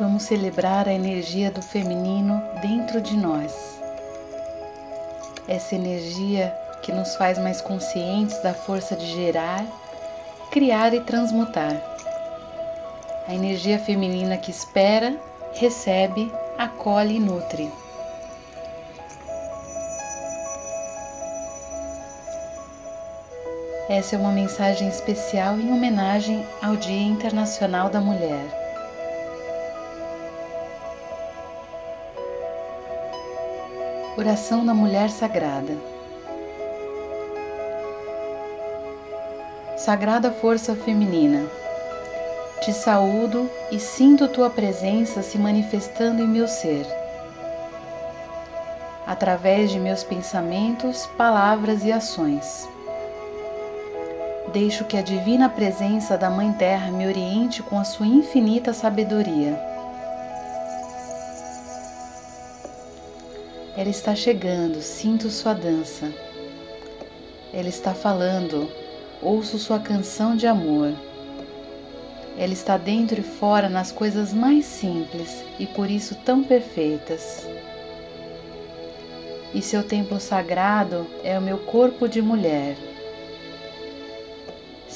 Vamos celebrar a energia do feminino dentro de nós. Essa energia que nos faz mais conscientes da força de gerar, criar e transmutar. A energia feminina que espera, recebe, acolhe e nutre. Essa é uma mensagem especial em homenagem ao Dia Internacional da Mulher. Oração da Mulher Sagrada. Sagrada Força Feminina, te saúdo e sinto tua presença se manifestando em meu ser, através de meus pensamentos, palavras e ações. Deixo que a divina presença da Mãe Terra me oriente com a sua infinita sabedoria. Ela está chegando, sinto sua dança. Ela está falando, ouço sua canção de amor. Ela está dentro e fora nas coisas mais simples e por isso tão perfeitas. E seu templo sagrado é o meu corpo de mulher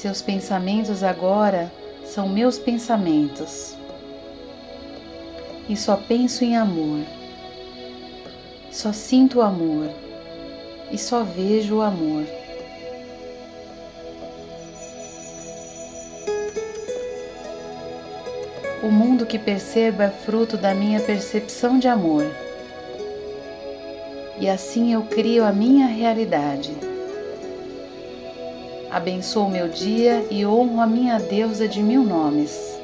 seus pensamentos agora são meus pensamentos. E só penso em amor. Só sinto o amor. E só vejo o amor. O mundo que percebo é fruto da minha percepção de amor. E assim eu crio a minha realidade. Abençoo meu dia e honro a minha deusa de mil nomes.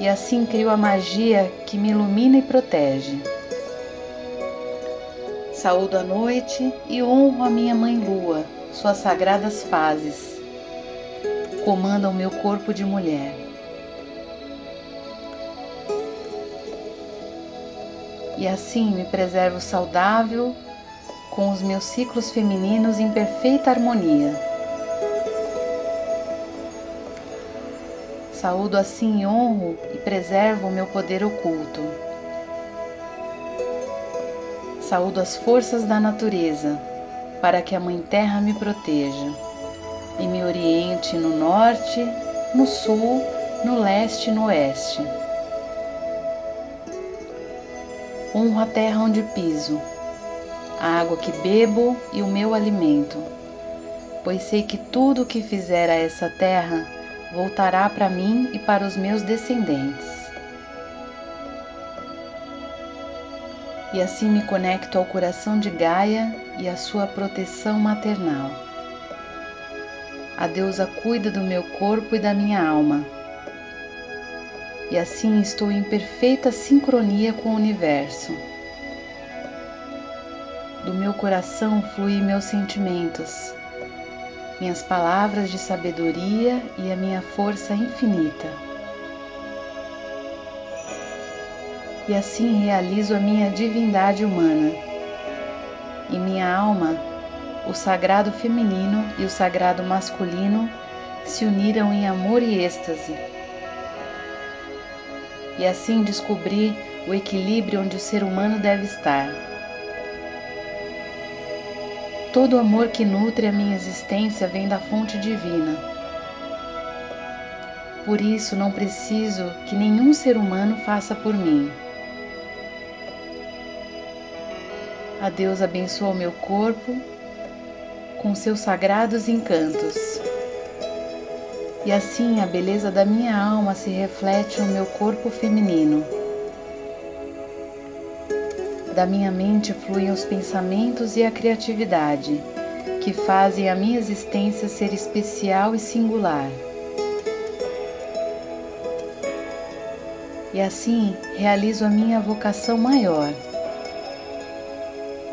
E assim crio a magia que me ilumina e protege. Saúdo a noite e honro a minha mãe lua, suas sagradas fases. Comanda o meu corpo de mulher. E assim me preservo saudável com os meus ciclos femininos em perfeita harmonia. Saúdo assim honro e preservo o meu poder oculto. Saúdo as forças da natureza, para que a Mãe Terra me proteja e me oriente no norte, no sul, no leste e no oeste. Honro a terra onde piso a água que bebo e o meu alimento, pois sei que tudo o que fizer a essa terra voltará para mim e para os meus descendentes. E assim me conecto ao coração de Gaia e à sua proteção maternal. A deusa cuida do meu corpo e da minha alma. E assim estou em perfeita sincronia com o universo do meu coração fluem meus sentimentos, minhas palavras de sabedoria e a minha força infinita. E assim realizo a minha divindade humana. Em minha alma, o sagrado feminino e o sagrado masculino se uniram em amor e êxtase. E assim descobri o equilíbrio onde o ser humano deve estar Todo amor que nutre a minha existência vem da fonte divina. Por isso não preciso que nenhum ser humano faça por mim. A Deus abençoa o meu corpo com seus sagrados encantos. E assim a beleza da minha alma se reflete no meu corpo feminino. Da minha mente fluem os pensamentos e a criatividade, que fazem a minha existência ser especial e singular. E assim realizo a minha vocação maior.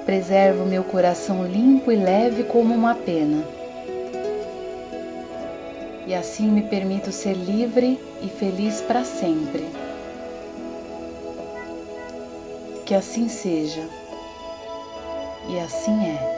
Preserva o meu coração limpo e leve como uma pena. E assim me permito ser livre e feliz para sempre. Que assim seja. E assim é.